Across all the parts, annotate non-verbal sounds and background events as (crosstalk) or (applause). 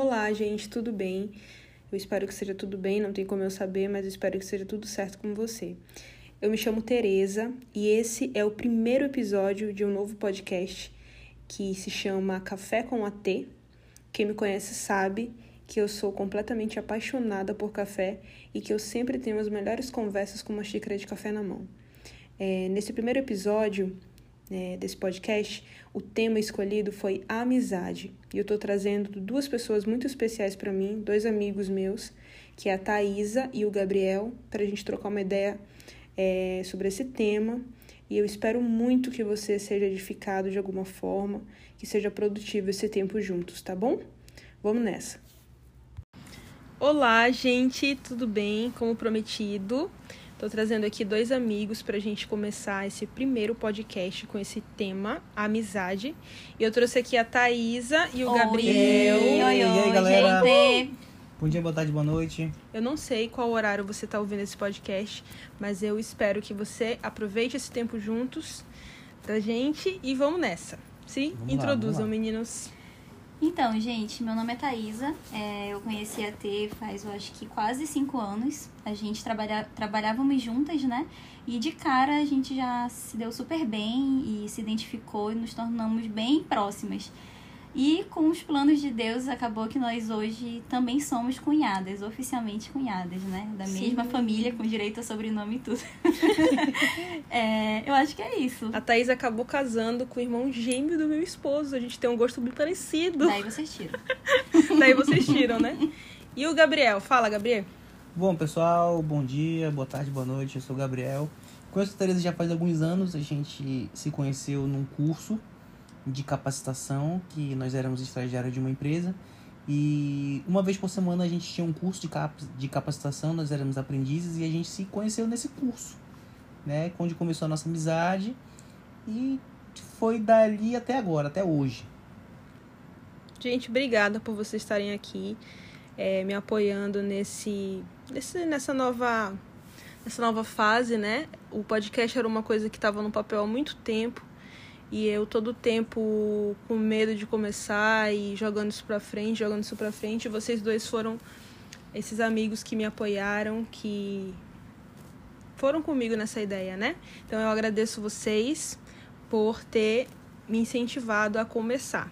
Olá, gente, tudo bem? Eu espero que seja tudo bem, não tem como eu saber, mas eu espero que seja tudo certo com você. Eu me chamo Tereza e esse é o primeiro episódio de um novo podcast que se chama Café com a T. Quem me conhece sabe que eu sou completamente apaixonada por café e que eu sempre tenho as melhores conversas com uma xícara de café na mão. É, nesse primeiro episódio é, desse podcast, o tema escolhido foi amizade. E eu estou trazendo duas pessoas muito especiais para mim, dois amigos meus, que é a Thaisa e o Gabriel, para a gente trocar uma ideia é, sobre esse tema. E eu espero muito que você seja edificado de alguma forma, que seja produtivo esse tempo juntos, tá bom? Vamos nessa! Olá, gente, tudo bem? Como prometido, Estou trazendo aqui dois amigos para a gente começar esse primeiro podcast com esse tema, amizade. E eu trouxe aqui a Thaisa e o oi. Gabriel. Oi, oi, E aí, galera? gente. Bom dia, boa tarde, boa noite. Eu não sei qual horário você está ouvindo esse podcast, mas eu espero que você aproveite esse tempo juntos da gente e vamos nessa. Se Vamos lá, introduzam, vamos lá. meninos. Então, gente, meu nome é Thaisa. É, eu conheci a T faz, eu acho que quase cinco anos. A gente trabalha, trabalhávamos juntas, né? E de cara a gente já se deu super bem e se identificou e nos tornamos bem próximas. E com os planos de Deus, acabou que nós hoje também somos cunhadas, oficialmente cunhadas, né? Da Sim. mesma família, com direito a sobrenome e tudo. (laughs) É, eu acho que é isso. A Thaís acabou casando com o irmão gêmeo do meu esposo. A gente tem um gosto muito parecido. Daí vocês tiram. (laughs) Daí vocês tiram, né? E o Gabriel? Fala, Gabriel. Bom, pessoal, bom dia, boa tarde, boa noite. Eu sou o Gabriel. Conheço a Tereza já faz alguns anos. A gente se conheceu num curso de capacitação que nós éramos estagiários de uma empresa. E uma vez por semana a gente tinha um curso de, cap de capacitação, nós éramos aprendizes e a gente se conheceu nesse curso, né? Onde começou a nossa amizade e foi dali até agora, até hoje. Gente, obrigada por vocês estarem aqui é, me apoiando nesse, nesse, nessa nova nessa nova fase, né? O podcast era uma coisa que estava no papel há muito tempo e eu todo tempo com medo de começar e jogando isso pra frente, jogando isso pra frente. E vocês dois foram esses amigos que me apoiaram, que foram comigo nessa ideia, né? Então eu agradeço vocês por ter me incentivado a começar.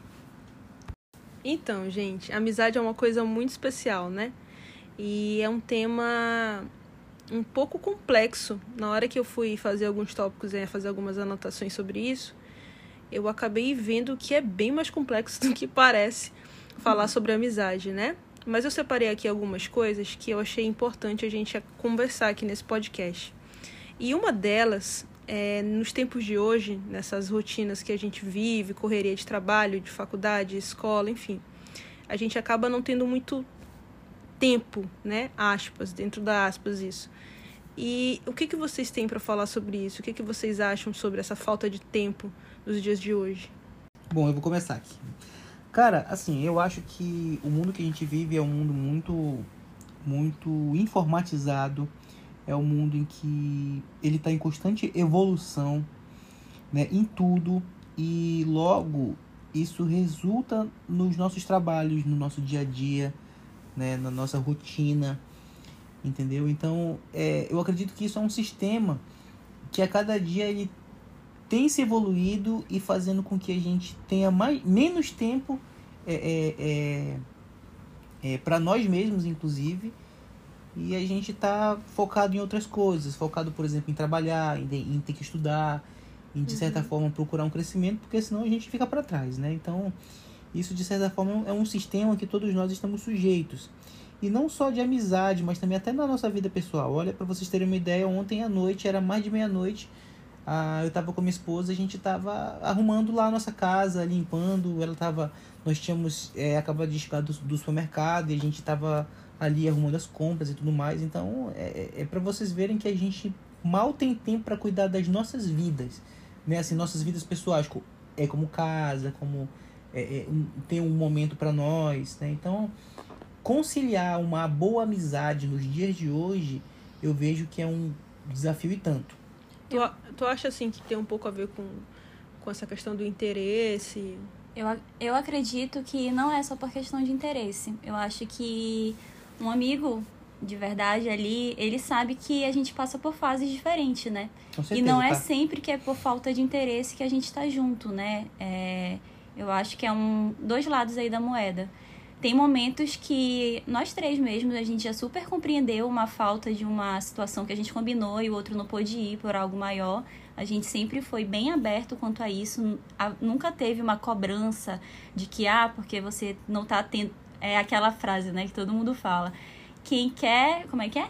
Então, gente, amizade é uma coisa muito especial, né? E é um tema um pouco complexo. Na hora que eu fui fazer alguns tópicos e fazer algumas anotações sobre isso, eu acabei vendo que é bem mais complexo (laughs) do que parece falar sobre amizade, né? Mas eu separei aqui algumas coisas que eu achei importante a gente conversar aqui nesse podcast. E uma delas é, nos tempos de hoje, nessas rotinas que a gente vive, correria de trabalho, de faculdade, escola, enfim, a gente acaba não tendo muito tempo, né? Aspas, dentro da aspas isso. E o que, que vocês têm para falar sobre isso? O que, que vocês acham sobre essa falta de tempo nos dias de hoje? Bom, eu vou começar aqui. Cara, assim, eu acho que o mundo que a gente vive é um mundo muito, muito informatizado. É um mundo em que ele está em constante evolução, né, em tudo. E logo isso resulta nos nossos trabalhos, no nosso dia a dia, né, na nossa rotina, entendeu? Então, é, eu acredito que isso é um sistema que a cada dia ele tem se evoluído e fazendo com que a gente tenha mais, menos tempo é, é, é, é, para nós mesmos, inclusive, e a gente está focado em outras coisas, focado, por exemplo, em trabalhar, em, em ter que estudar, em de certa forma procurar um crescimento, porque senão a gente fica para trás, né? Então, isso de certa forma é um sistema que todos nós estamos sujeitos. E não só de amizade, mas também até na nossa vida pessoal. Olha, para vocês terem uma ideia, ontem à noite, era mais de meia-noite, ah, eu tava com minha esposa, a gente tava arrumando lá a nossa casa, limpando, ela tava, nós tínhamos é, acabado de chegar do, do supermercado e a gente tava ali arrumando as compras e tudo mais, então é, é para vocês verem que a gente mal tem tempo para cuidar das nossas vidas, né, assim, nossas vidas pessoais, é como casa, como é, é, um- tem um momento para nós, né, então conciliar uma boa amizade nos dias de hoje, eu vejo que é um desafio e tanto. Tu, tu acha assim que tem um pouco a ver com, com essa questão do interesse, Eu, eu acredito que não é só por questão de interesse. Eu acho que um amigo de verdade ali, ele sabe que a gente passa por fases diferentes, né? Com certeza, e não é tá? sempre que é por falta de interesse que a gente tá junto, né? É, eu acho que é um dois lados aí da moeda. Tem momentos que nós três mesmos, a gente já super compreendeu uma falta de uma situação que a gente combinou e o outro não pôde ir por algo maior. A gente sempre foi bem aberto quanto a isso. Nunca teve uma cobrança de que, ah, porque você não tá tendo. É aquela frase, né, que todo mundo fala. Quem quer. Como é que é?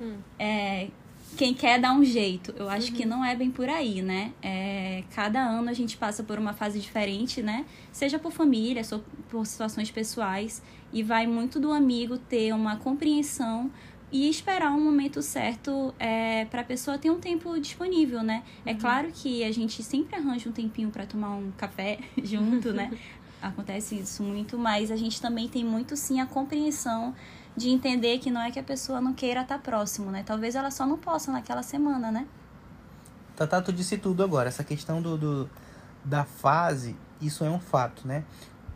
Hum. É, quem quer dá um jeito. Eu acho que não é bem por aí, né? É, cada ano a gente passa por uma fase diferente, né? Seja por família, por situações pessoais. E vai muito do amigo ter uma compreensão e esperar um momento certo é, para a pessoa ter um tempo disponível, né? É claro que a gente sempre arranja um tempinho para tomar um café (laughs) junto, né? (laughs) Acontece isso muito, mas a gente também tem muito sim a compreensão de entender que não é que a pessoa não queira estar próximo, né? Talvez ela só não possa naquela semana, né? Tatá, tu disse tudo agora. Essa questão do, do- da fase, isso é um fato, né?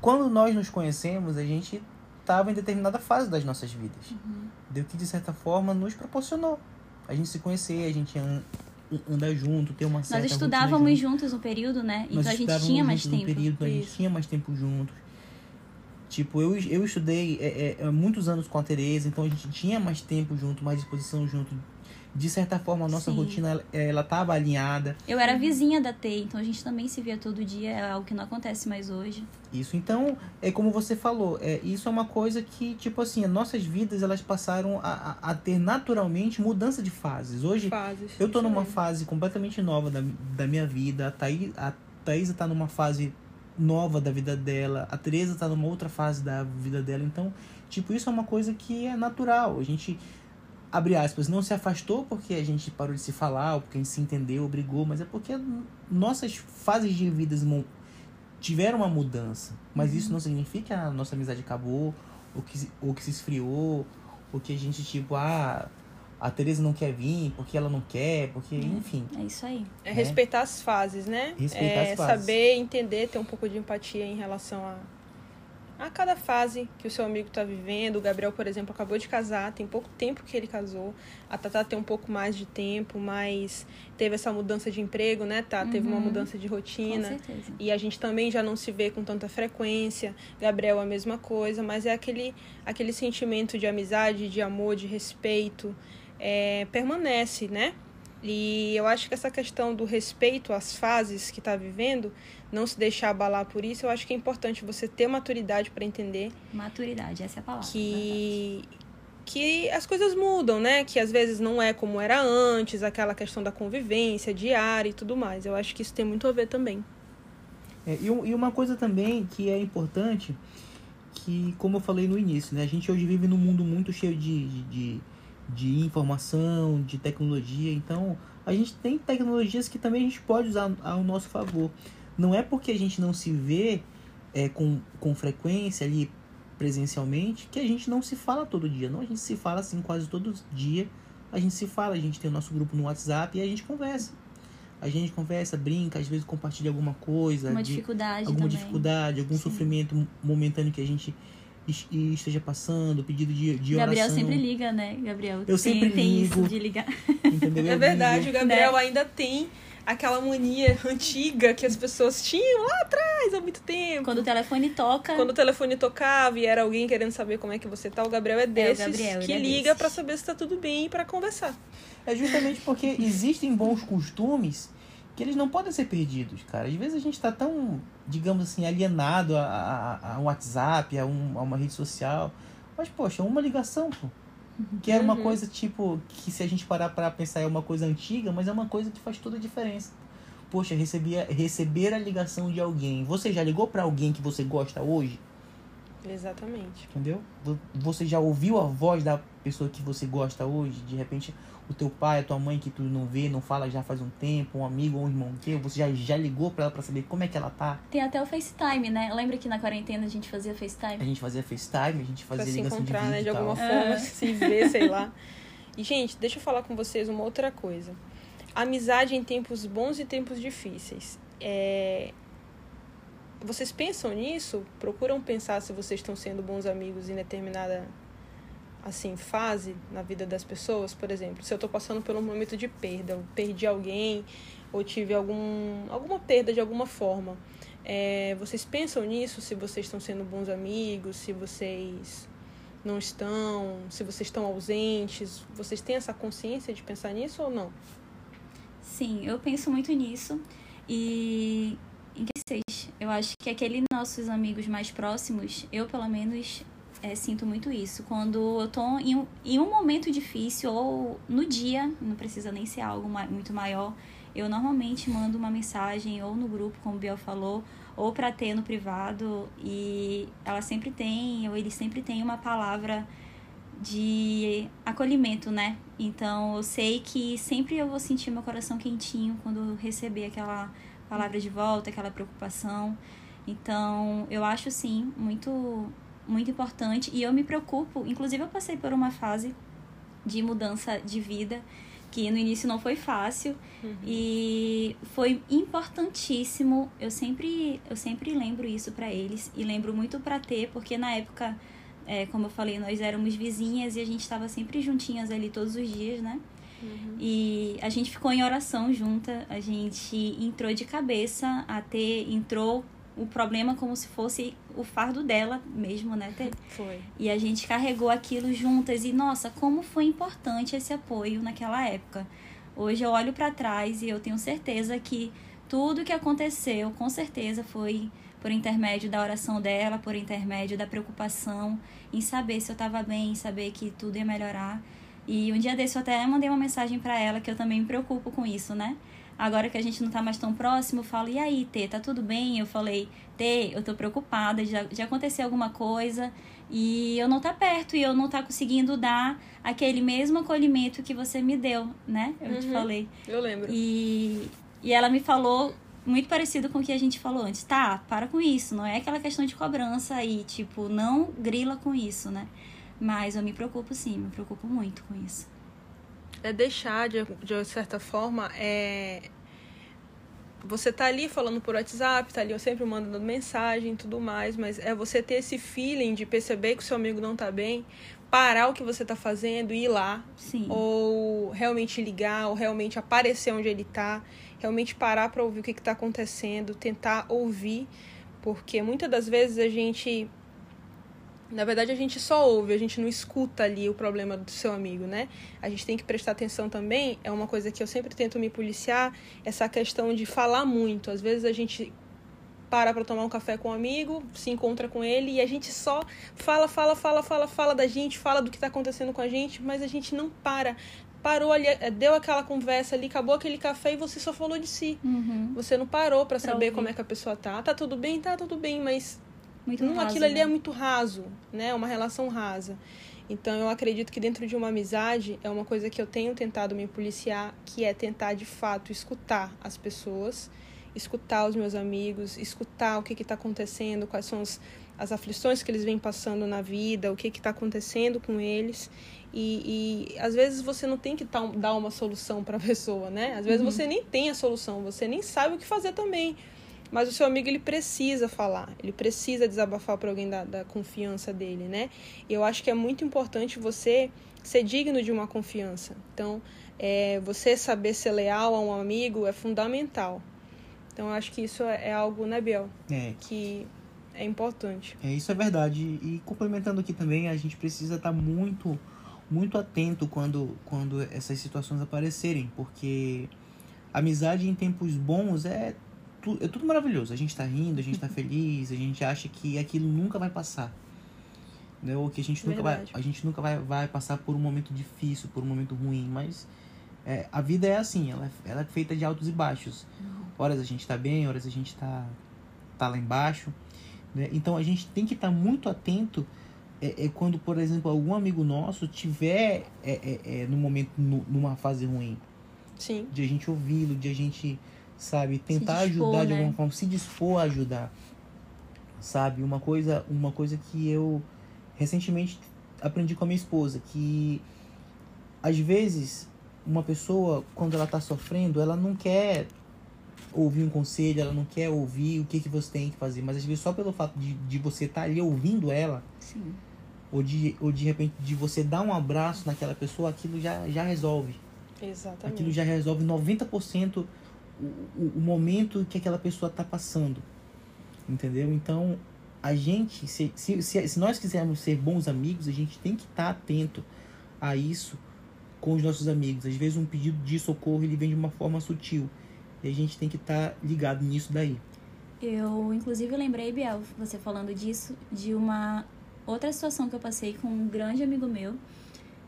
Quando nós nos conhecemos, a gente estava em determinada fase das nossas vidas. Uhum. Deu que, de certa forma, nos proporcionou. A gente se conhecer, a gente an- andar junto, ter uma certa Nós estudávamos junto. juntos um período, né? Então Nós a gente tinha mais juntos um tempo. período, a gente tinha mais tempo juntos. Tipo, eu, eu estudei é, é, há muitos anos com a Tereza, então a gente tinha mais tempo junto, mais disposição junto. De certa forma, a nossa Sim. rotina, ela, ela tava alinhada. Eu era vizinha da T, então a gente também se via todo dia, é algo que não acontece mais hoje. Isso, então, é como você falou, é, isso é uma coisa que, tipo assim, as nossas vidas, elas passaram a, a, a ter naturalmente mudança de fases. Hoje, Fases. eu tô numa mesmo. fase completamente nova da, da minha vida, a, Thaí, a Thaísa tá numa fase nova da vida dela, a Tereza tá numa outra fase da vida dela, então, tipo, isso é uma coisa que é natural. A gente, abre aspas, não se afastou porque a gente parou de se falar, ou porque a gente se entendeu, brigou, mas é porque nossas fases de vidas tiveram uma mudança. Mas isso não significa que a nossa amizade acabou, ou que, ou que se esfriou, ou que a gente, tipo, ah, a Tereza não quer vir porque ela não quer, porque, enfim. É isso aí. É né? respeitar as fases, né? Respeitar é as fases. saber entender, ter um pouco de empatia em relação a, a cada fase que o seu amigo está vivendo. O Gabriel, por exemplo, acabou de casar, tem pouco tempo que ele casou. A Tatá tem um pouco mais de tempo, mas teve essa mudança de emprego, né, Tá? Teve uma Uhum. mudança de Com rotina. certeza. E a gente também já não se vê com tanta frequência. Gabriel a mesma coisa, mas é aquele, aquele sentimento de amizade, de amor, de respeito, é, permanece, né? E eu acho que essa questão do respeito às fases que está vivendo, não se deixar abalar por isso, eu acho que é importante você ter maturidade para entender Maturidade, essa é a palavra. que que as coisas mudam, né? Que às vezes não é como era antes, aquela questão da convivência diária e tudo mais. Eu acho que isso tem muito a ver também. É, e, um- e uma coisa também que é importante, que como eu falei no início, né? A gente hoje vive num mundo muito cheio de, de, de, de informação, de tecnologia, então a gente tem tecnologias que também a gente pode usar ao nosso favor. Não é porque a gente não se vê é, com, com frequência ali presencialmente que a gente não se fala todo dia. Não, a gente se fala assim quase todo dia. A gente se fala, a gente tem o nosso grupo no WhatsApp e a gente conversa. A gente conversa, brinca, às vezes compartilha alguma coisa. Uma de- dificuldade alguma também. dificuldade, algum Sim. sofrimento momentâneo que a gente es- esteja passando, pedido de, de oração. Gabriel sempre liga, né, Gabriel? Eu tem, sempre tem ligo. isso de ligar. Entendeu? É verdade, o. Gabriel Né? ainda tem aquela mania antiga que as pessoas tinham lá atrás, há muito tempo. Quando o telefone toca, Quando o telefone tocava e era alguém querendo saber como é que você tá, o Gabriel é desses Gabriel, ele que é liga desses. pra saber se tá tudo bem e pra conversar. É justamente porque existem bons costumes que eles não podem ser perdidos, cara. Às vezes a gente tá tão, digamos assim, alienado a, a, a um WhatsApp, a, um, a uma rede social. Mas, poxa, uma ligação, pô. Que era uma Uhum. coisa, tipo, que se a gente parar pra pensar é uma coisa antiga, mas é uma coisa que faz toda a diferença. Poxa, receber, receber a ligação de alguém. Você já ligou pra alguém que você gosta hoje? Exatamente. Entendeu? Vo- Você já ouviu a voz da pessoa que você gosta hoje? De repente, o teu pai, a tua mãe que tu não vê, não fala já faz um tempo, um amigo ou um irmão teu, você já, já ligou pra ela pra saber como é que ela tá? tem até o FaceTime, né? Lembra que na quarentena a gente fazia A FaceTime? gente fazia FaceTime, a gente Pra fazia se ligação de encontrar, vídeo né, de alguma forma, É. se ver, sei lá. E, gente, deixa eu falar com vocês uma outra coisa. Amizade em tempos bons e tempos difíceis. É... vocês pensam nisso? Procuram pensar se vocês estão sendo bons amigos em determinada assim fase na vida das pessoas, por exemplo, se eu estou passando por um momento de perda, eu perdi alguém ou tive algum alguma perda de alguma forma, é, vocês pensam nisso? Se vocês estão sendo bons amigos, se vocês não estão, se vocês estão ausentes, vocês têm essa consciência de pensar nisso ou não? Sim, eu penso muito nisso e em vocês, eu acho que aqueles nossos amigos mais próximos, eu pelo menos é, sinto muito isso. Quando eu tô em um, em um momento difícil ou no dia, não precisa nem ser algo muito maior, eu normalmente mando uma mensagem ou no grupo, como o Biel falou, ou para ter no privado e ela sempre tem, ou ele sempre tem uma palavra de acolhimento, né? Então eu sei que sempre eu vou sentir meu coração quentinho quando receber aquela palavra de volta, aquela preocupação. Então eu acho sim muito muito importante e eu me preocupo. Inclusive, eu passei por uma fase de mudança de vida que no início não foi fácil uhum. e foi importantíssimo. Eu sempre eu sempre lembro isso para eles e lembro muito para ter, porque na época, é, como eu falei, nós éramos vizinhas e a gente estava sempre juntinhas ali todos os dias, né? Uhum. E a gente ficou em oração junta, a gente entrou de cabeça a entrou o problema como se fosse o fardo dela mesmo, né? Foi. E a gente carregou aquilo juntas e nossa, como foi importante esse apoio naquela época. Hoje eu olho para trás e eu tenho certeza que tudo que aconteceu, com certeza foi por intermédio da oração dela, por intermédio da preocupação em saber se eu estava bem, em saber que tudo ia melhorar. E um dia desse eu até mandei uma mensagem para ela que eu também me preocupo com isso, né? Agora que a gente não tá mais tão próximo, eu falo, e aí, Tê, tá tudo bem? Eu falei, Tê, eu tô preocupada, já, já aconteceu alguma coisa e eu não tá perto e eu não tá conseguindo dar aquele mesmo acolhimento que você me deu, né? Eu uhum, te falei. Eu lembro. E, e ela me falou muito parecido com o que a gente falou antes. Tá, para com isso, não é aquela questão de cobrança e, tipo, não grila com isso, né? Mas eu me preocupo sim, me preocupo muito com isso é deixar, de, de certa forma, é... Você tá ali falando por WhatsApp, tá ali eu sempre mandando mensagem e tudo mais, mas é você ter esse feeling de perceber que o seu amigo não tá bem, parar o que você tá fazendo e ir lá. Sim. Ou realmente ligar, ou realmente aparecer onde ele tá, realmente parar para ouvir o que, que tá acontecendo, tentar ouvir, porque muitas das vezes a gente na verdade, a gente só ouve, a gente não escuta ali o problema do seu amigo, né? A gente tem que prestar atenção também, é uma coisa que eu sempre tento me policiar, essa questão de falar muito. Às vezes a gente para para tomar um café com um amigo, se encontra com ele e a gente só fala, fala, fala, fala, fala da gente, fala do que está acontecendo com a gente, mas a gente não para. Parou ali, eh, deu aquela conversa ali, acabou aquele café e você só falou de si. Uhum. Você não parou para saber ouvir. como é que a pessoa tá. Tá tudo bem? Tá tudo bem, mas muito não, raso, aquilo ali né? é muito raso, né? Uma relação rasa. Então eu acredito que dentro de uma amizade é uma coisa que eu tenho tentado me policiar, que é tentar de fato escutar as pessoas, escutar os meus amigos, escutar o que está acontecendo, quais são as, as aflições que eles vêm passando na vida, o que está acontecendo com eles. E, e, às vezes você não tem que tá, dar uma solução para a (laughs) pessoa, né? Às vezes uhum. você nem tem a solução, você nem sabe o que fazer também. Mas o seu amigo ele precisa falar, ele precisa desabafar para alguém da, da confiança dele, né? E eu acho que é muito importante você ser digno de uma confiança. Então, é, você saber ser leal a um amigo é fundamental. Então, eu acho que isso é, é algo, né, Biel? É. Que é importante. É, isso é verdade. E complementando aqui também, a gente precisa estar tá muito, muito atento quando, quando essas situações aparecerem, porque amizade em tempos bons é tudo, é tudo maravilhoso. A gente tá rindo, a gente tá feliz, a gente acha que aquilo nunca vai passar. Né? Ou que a gente nunca, vai, a gente nunca vai, vai passar por um momento difícil, por um momento ruim. Mas é, a vida é assim, ela, é, ela é feita de altos e baixos. Uhum. Horas a gente tá bem, horas a gente tá, tá lá embaixo. Né? Então a gente tem que estar tá muito atento é, é, quando, por exemplo, algum amigo nosso tiver é, é, é no momento, no, numa fase ruim. Sim. De a gente ouvi-lo, de a gente sabe? Tentar dispor, ajudar né? de alguma forma, se dispor a ajudar, sabe? Uma coisa, uma coisa que eu recentemente aprendi com a minha esposa, que às vezes uma pessoa, quando ela tá sofrendo, ela não quer ouvir um conselho, ela não quer ouvir o que, que você tem que fazer. Mas às vezes só pelo fato de, de você estar tá ali ouvindo ela, Sim. ou de, ou de repente de você dar um abraço naquela pessoa, aquilo já, já resolve. Exatamente. Aquilo já resolve 90% o, o, momento que aquela pessoa está passando. Entendeu? Então, a gente, se, se, se nós quisermos ser bons amigos, a gente tem que estar tá atento a isso com os nossos amigos. Às vezes um pedido de socorro ele vem de uma forma sutil. E a gente tem que estar tá ligado nisso daí. Eu, inclusive, lembrei, Biel, você falando disso, de uma outra situação que eu passei com um grande amigo meu.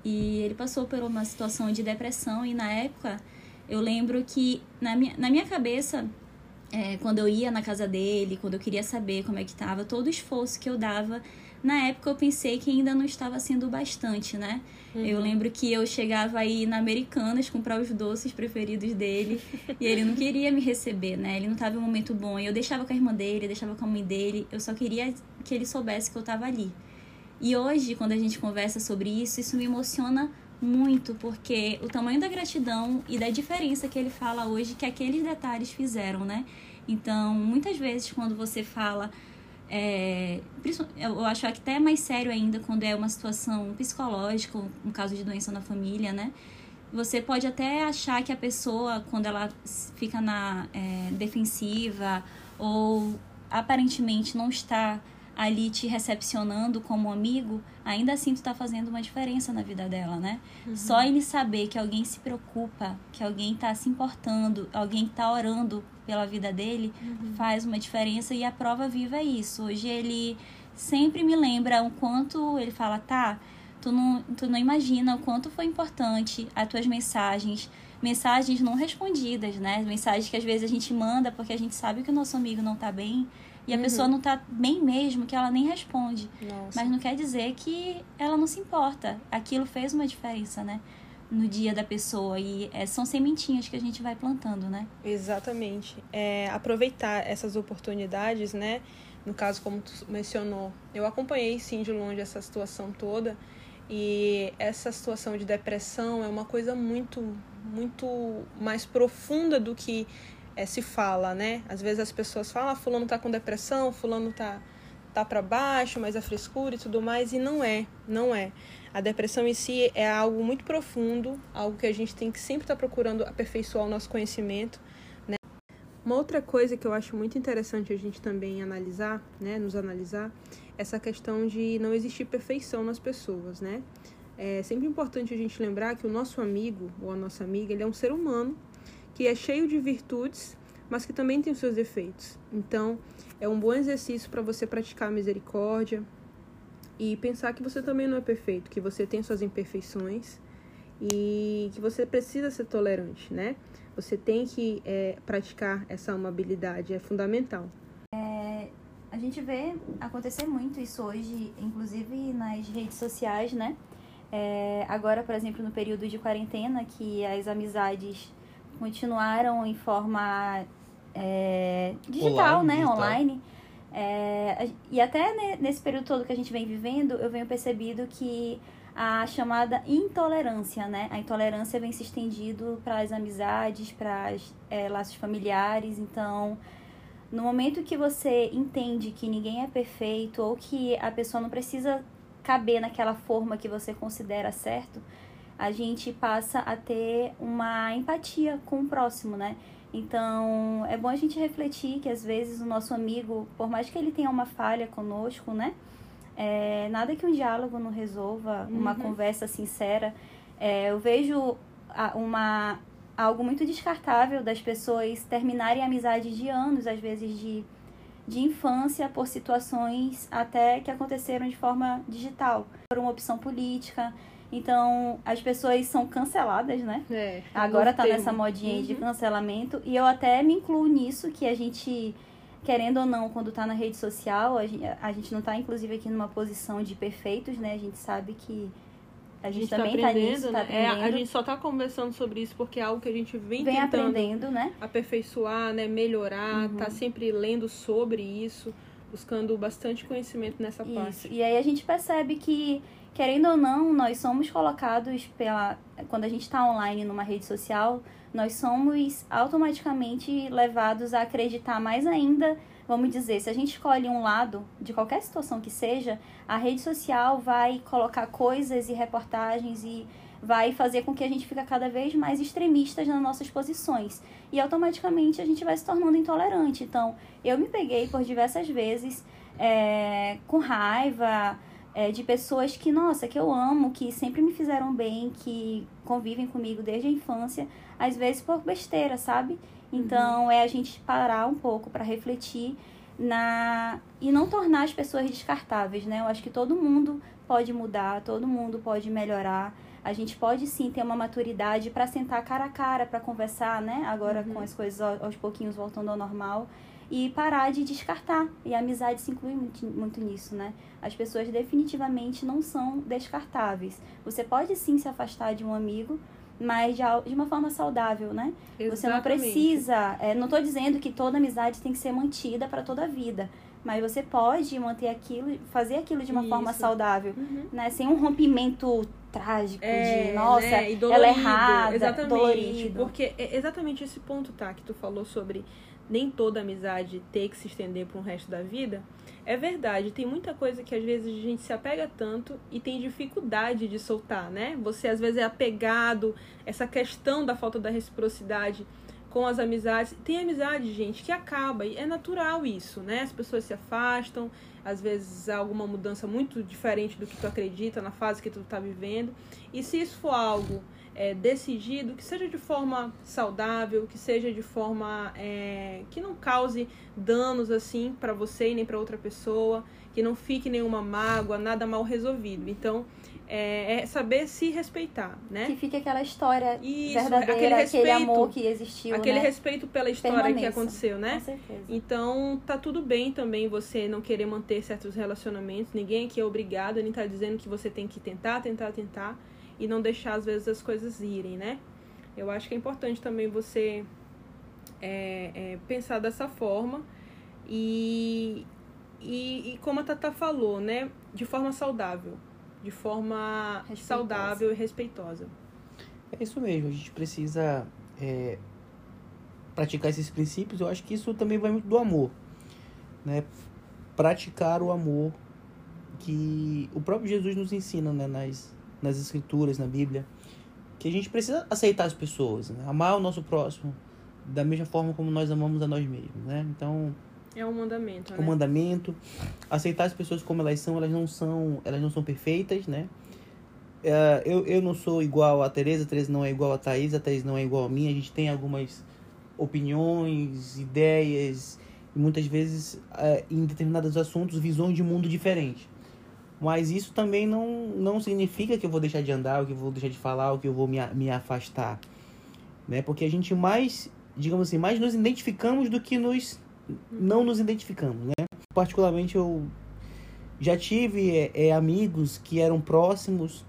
E ele passou por uma situação de depressão e na época eu lembro que na minha, na minha cabeça é, quando eu ia na casa dele, quando eu queria saber como é que estava, todo o esforço que eu dava, na época eu pensei que ainda não estava sendo bastante, né? Uhum. Eu lembro que eu chegava aí na Americanas comprar os doces preferidos dele (laughs) e ele não queria me receber, né? Ele não estava em um momento bom. E eu deixava com a irmã dele, deixava com a mãe dele, eu só queria que ele soubesse que eu estava ali. E hoje, quando a gente conversa sobre isso, isso me emociona muito, porque o tamanho da gratidão e da diferença que ele fala hoje que aqueles detalhes fizeram, né? Então, muitas vezes quando você fala, é, eu acho que até mais sério ainda quando é uma situação psicológica, um caso de doença na família, né? Você pode até achar que a pessoa, quando ela fica na é, defensiva ou aparentemente não está ali te recepcionando como amigo, ainda assim tu tá fazendo uma diferença na vida dela, né? Uhum. Só ele saber que alguém se preocupa, que alguém tá se importando, alguém tá orando pela vida dele, uhum. faz uma diferença e a prova viva é isso. Hoje ele sempre me lembra o quanto ele fala, tá, tu não, tu não imagina o quanto foi importante as tuas mensagens, mensagens não respondidas, né? Mensagens que às vezes a gente manda porque a gente sabe que o nosso amigo não tá bem e a uhum. pessoa não tá bem mesmo, que ela nem responde. Nossa. Mas não quer dizer que ela não se importa. Aquilo fez uma diferença, né? No dia da pessoa. E é, são sementinhas que a gente vai plantando, né? Exatamente. É, aproveitar essas oportunidades, né? No caso, como tu mencionou, eu acompanhei sim de longe essa situação toda. E essa situação de depressão é uma coisa muito, muito mais profunda do que é, se fala, né? Às vezes as pessoas falam, ah, fulano tá com depressão, fulano tá, tá para baixo, mas a frescura e tudo mais, e não é, não é. A depressão em si é algo muito profundo, algo que a gente tem que sempre estar tá procurando aperfeiçoar o nosso conhecimento, né? Uma outra coisa que eu acho muito interessante a gente também analisar, né, nos analisar, essa questão de não existir perfeição nas pessoas, né? É sempre importante a gente lembrar que o nosso amigo ou a nossa amiga, ele é um ser humano que é cheio de virtudes, mas que também tem os seus defeitos. Então, é um bom exercício para você praticar a misericórdia e pensar que você também não é perfeito, que você tem suas imperfeições e que você precisa ser tolerante, né? Você tem que é, praticar essa amabilidade, é fundamental. É, a gente vê acontecer muito isso hoje, inclusive nas redes sociais, né? É, agora, por exemplo, no período de quarentena, que as amizades continuaram em forma é, digital, online, né? Digital. Online. É, e até nesse período todo que a gente vem vivendo, eu venho percebido que a chamada intolerância, né? A intolerância vem se estendido para as amizades, para os é, laços familiares. Então, no momento que você entende que ninguém é perfeito ou que a pessoa não precisa caber naquela forma que você considera certo, a gente passa a ter uma empatia com o próximo, né? Então, é bom a gente refletir que às vezes o nosso amigo, por mais que ele tenha uma falha conosco, né? É, nada que um diálogo não resolva, uhum. uma conversa sincera. É, eu vejo uma, algo muito descartável das pessoas terminarem amizades de anos, às vezes de, de infância, por situações até que aconteceram de forma digital, por uma opção política. Então, as pessoas são canceladas, né? É, Agora tá termo. nessa modinha uhum. de cancelamento. E eu até me incluo nisso, que a gente, querendo ou não, quando tá na rede social, a gente, a gente não tá, inclusive, aqui numa posição de perfeitos, né? A gente sabe que a gente, a gente tá também tá, tá nisso, tá aprendendo. É, a gente só tá conversando sobre isso porque é algo que a gente vem, vem aprendendo, né? aperfeiçoar, né? Melhorar, uhum. tá sempre lendo sobre isso, buscando bastante conhecimento nessa isso. parte. E aí a gente percebe que querendo ou não, nós somos colocados pela. Quando a gente está online numa rede social, nós somos automaticamente levados a acreditar mais ainda. Vamos dizer, se a gente escolhe um lado de qualquer situação que seja, a rede social vai colocar coisas e reportagens e vai fazer com que a gente fique cada vez mais extremistas nas nossas posições. E automaticamente a gente vai se tornando intolerante. Então, eu me peguei por diversas vezes é, com raiva é, de pessoas que, nossa, que eu amo, que sempre me fizeram bem, que convivem comigo desde a infância, às vezes por besteira, sabe? Então, uhum. é a gente parar um pouco para refletir na e não tornar as pessoas descartáveis, né? Eu acho que todo mundo pode mudar, todo mundo pode melhorar a gente pode sim ter uma maturidade para sentar cara a cara, para conversar, né? Agora uhum. com as coisas aos pouquinhos voltando ao normal e parar de descartar. E a amizade se inclui muito, muito nisso, né? As pessoas definitivamente não são descartáveis. Você pode sim se afastar de um amigo, mas de, de uma forma saudável, né? Exatamente. Você não precisa. É, não estou dizendo que toda amizade tem que ser mantida para toda a vida. Mas você pode manter aquilo, fazer aquilo de uma Isso. forma saudável, uhum. né? Sem um rompimento trágico é, de, nossa, né? ela é errada, exatamente, dolorido. Porque é exatamente esse ponto, tá, que tu falou sobre nem toda amizade ter que se estender para o resto da vida. É verdade, tem muita coisa que às vezes a gente se apega tanto e tem dificuldade de soltar, né? Você às vezes é apegado, essa questão da falta da reciprocidade com as amizades. Tem amizade, gente, que acaba, e é natural isso, né? As pessoas se afastam, às vezes há alguma mudança muito diferente do que tu acredita na fase que tu tá vivendo. E se isso for algo é, decidido, que seja de forma saudável, que seja de forma é, que não cause danos assim para você e nem para outra pessoa, que não fique nenhuma mágoa, nada mal resolvido. Então, é, é, saber se respeitar, né? Que fique aquela história Isso, verdadeira, aquele, respeito, aquele amor que existiu, Aquele né? respeito pela história Permaneça. que aconteceu, né? Com certeza. Então, tá tudo bem também você não querer manter certos relacionamentos. Ninguém aqui é obrigado, nem tá dizendo que você tem que tentar, tentar, tentar e não deixar às vezes as coisas irem, né? Eu acho que é importante também você é, é, pensar dessa forma e, e, e como a Tata falou, né? De forma saudável de forma respeitosa. saudável e respeitosa. É isso mesmo, a gente precisa é, praticar esses princípios. Eu acho que isso também vai muito do amor, né? Praticar o amor que o próprio Jesus nos ensina, né? Nas, nas escrituras, na Bíblia, que a gente precisa aceitar as pessoas, né? amar o nosso próximo da mesma forma como nós amamos a nós mesmos, né? Então é um mandamento, né? Um mandamento. Aceitar as pessoas como elas são, elas não são, elas não são perfeitas, né? Uh, eu, eu não sou igual a Tereza, a Tereza não é igual a Thaís, a Thaís não é igual a mim. A gente tem algumas opiniões, ideias, e muitas vezes, uh, em determinados assuntos, visões de mundo diferentes. Mas isso também não, não significa que eu vou deixar de andar, ou que eu vou deixar de falar, ou que eu vou me, me afastar. Né? Porque a gente mais, digamos assim, mais nos identificamos do que nos não nos identificamos, né? Particularmente eu já tive é, é, amigos que eram próximos,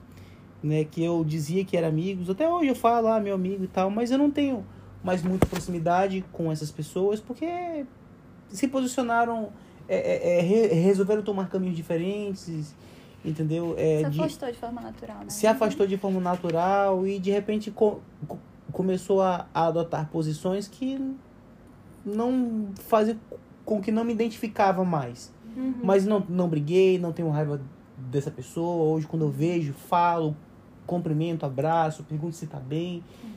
né? Que eu dizia que eram amigos. Até hoje eu falo, ah, meu amigo e tal, mas eu não tenho mais muita proximidade com essas pessoas porque se posicionaram, é, é, é resolveram tomar caminhos diferentes, entendeu? É, se afastou de, de, forma natural, né? Se afastou de forma natural e de repente co começou a, a adotar posições que não fazia com que não me identificava mais. Uhum. Mas não, não briguei, não tenho raiva dessa pessoa. Hoje, quando eu vejo, falo, cumprimento, abraço, pergunto se tá bem. Uhum.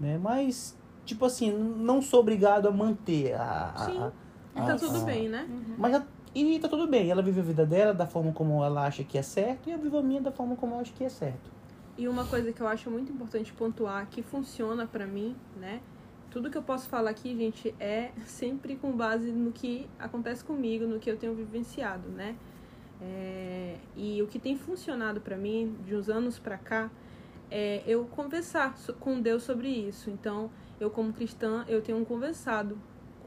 Né? Mas, tipo assim, não sou obrigado a manter a. Sim. A, a, tá tudo bem, né? Uhum. Mas e tá tudo bem. Ela vive a vida dela da forma como ela acha que é certo e eu vivo a minha da forma como eu acho que é certo. E uma coisa que eu acho muito importante pontuar que funciona para mim, né? tudo que eu posso falar aqui, gente, é (laughs) sempre com base no que acontece comigo, no que eu tenho vivenciado, né? É, e o que tem funcionado para mim de uns anos para cá é eu conversar com Deus sobre isso. Então, eu como cristã, eu tenho conversado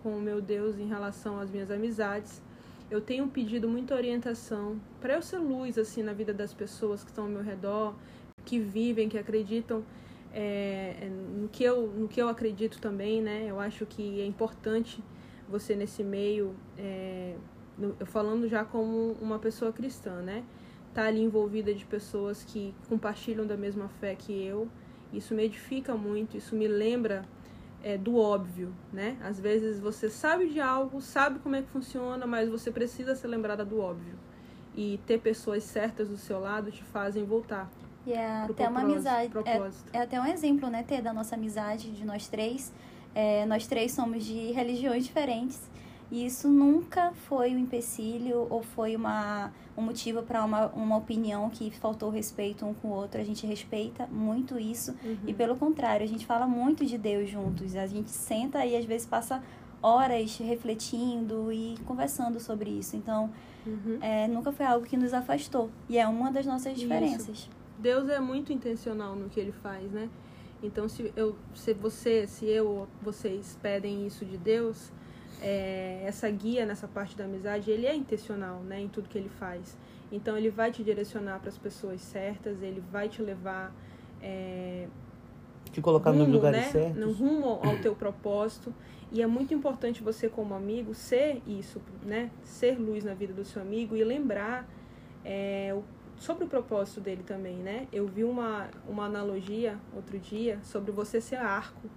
com o meu Deus em relação às minhas amizades. Eu tenho pedido muita orientação para eu ser luz assim na vida das pessoas que estão ao meu redor, que vivem, que acreditam é, no, que eu, no que eu acredito também, né? Eu acho que é importante você nesse meio, é, falando já como uma pessoa cristã, né? estar ali envolvida de pessoas que compartilham da mesma fé que eu. Isso me edifica muito, isso me lembra é, do óbvio, né? Às vezes você sabe de algo, sabe como é que funciona, mas você precisa ser lembrada do óbvio. E ter pessoas certas do seu lado te fazem voltar. E é até uma amizade. É, é, até um exemplo, né, ter da nossa amizade, de nós três. É, nós três somos de religiões diferentes. E isso nunca foi um empecilho ou foi uma, um motivo para uma, uma opinião que faltou respeito um com o outro. A gente respeita muito isso. Uhum. E pelo contrário, a gente fala muito de Deus juntos. A gente senta e às vezes passa horas refletindo e conversando sobre isso. Então, uhum. é, nunca foi algo que nos afastou. E é uma das nossas diferenças. Isso. Deus é muito intencional no que ele faz, né? Então, se, eu, se você, se eu, vocês pedem isso de Deus, é, essa guia nessa parte da amizade, ele é intencional, né, em tudo que ele faz. Então, ele vai te direcionar para as pessoas certas, ele vai te levar. É, te colocar rumo, nos lugares né, certos. No rumo ao teu propósito. E é muito importante você, como amigo, ser isso, né? Ser luz na vida do seu amigo e lembrar é, sobre o propósito dele também, né? Eu vi uma, uma analogia outro dia sobre você ser arco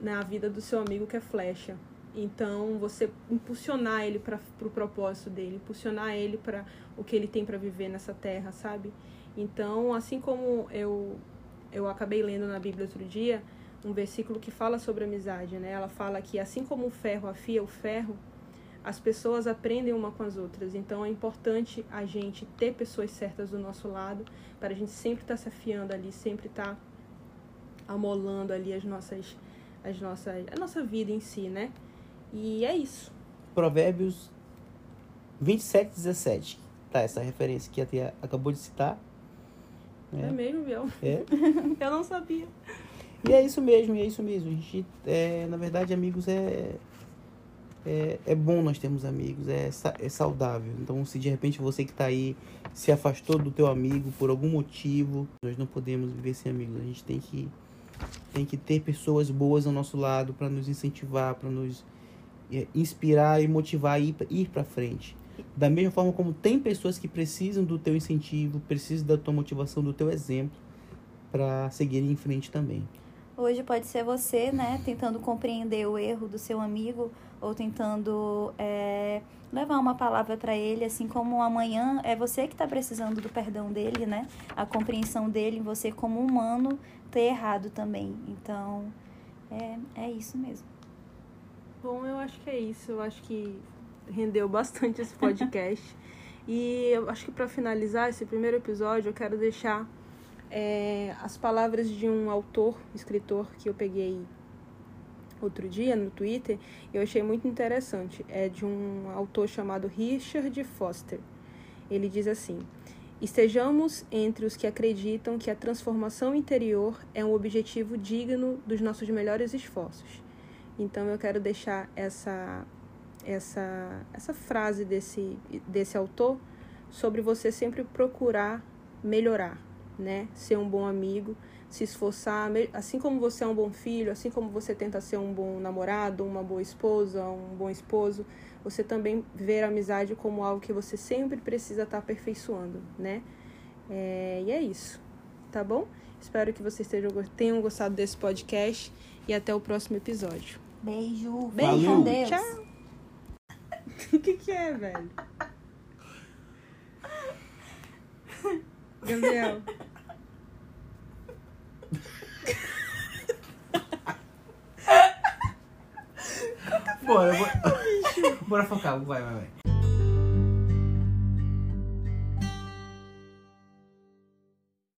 na vida do seu amigo que é flecha. Então, você impulsionar ele para o pro propósito dele, impulsionar ele para o que ele tem para viver nessa terra, sabe? Então, assim como eu, eu acabei lendo na Bíblia outro dia, um versículo que fala sobre amizade, né? Ela fala que assim como o ferro afia o ferro, as pessoas aprendem uma com as outras. Então, é importante a gente ter pessoas certas do nosso lado, para a gente sempre estar tá se afiando ali, sempre estar tá amolando ali as nossas, as nossas, a nossa vida em si, né? E é isso. Provérbios 27, 17. Tá, essa referência que a tia acabou de citar. É, é mesmo, Biel? É. (laughs) Eu não sabia. E é isso mesmo, é isso mesmo. A gente, é, na verdade, amigos é, é, é bom nós termos amigos, é, é saudável. Então, se de repente você que está aí se afastou do teu amigo por algum motivo, nós não podemos viver sem amigos. A gente tem que, tem que ter pessoas boas ao nosso lado para nos incentivar, para nos inspirar e motivar a ir, para frente. Da mesma forma como tem pessoas que precisam do teu incentivo, precisam da tua motivação, do teu exemplo para seguir em frente também. Hoje pode ser você, né, tentando compreender o erro do seu amigo ou tentando é, levar uma palavra para ele, assim como amanhã é você que está precisando do perdão dele, né, a compreensão dele, você como humano ter errado também. Então, é, é isso mesmo. Bom, eu acho que é isso. Eu acho que rendeu bastante esse podcast. (laughs) e eu acho que para finalizar esse primeiro episódio, eu quero deixar é, as palavras de um autor, escritor que eu peguei outro dia no Twitter, eu achei muito interessante. É de um autor chamado Richard Foster. Ele diz assim: Estejamos entre os que acreditam que a transformação interior é um objetivo digno dos nossos melhores esforços. Então eu quero deixar essa essa essa frase desse desse autor sobre você sempre procurar melhorar, né? Ser um bom amigo, se esforçar, assim como você é um bom filho, assim como você tenta ser um bom namorado, uma boa esposa, um bom esposo, você também ver a amizade como algo que você sempre precisa estar aperfeiçoando, né? É, e é isso, tá bom? Espero que vocês tenham gostado desse podcast e até o próximo episódio. Beijo. Beijo com Deus. Tchau. (laughs) O que, que é, velho? Gabriel. Bora, bora. Bora focar, vai, vai, vai.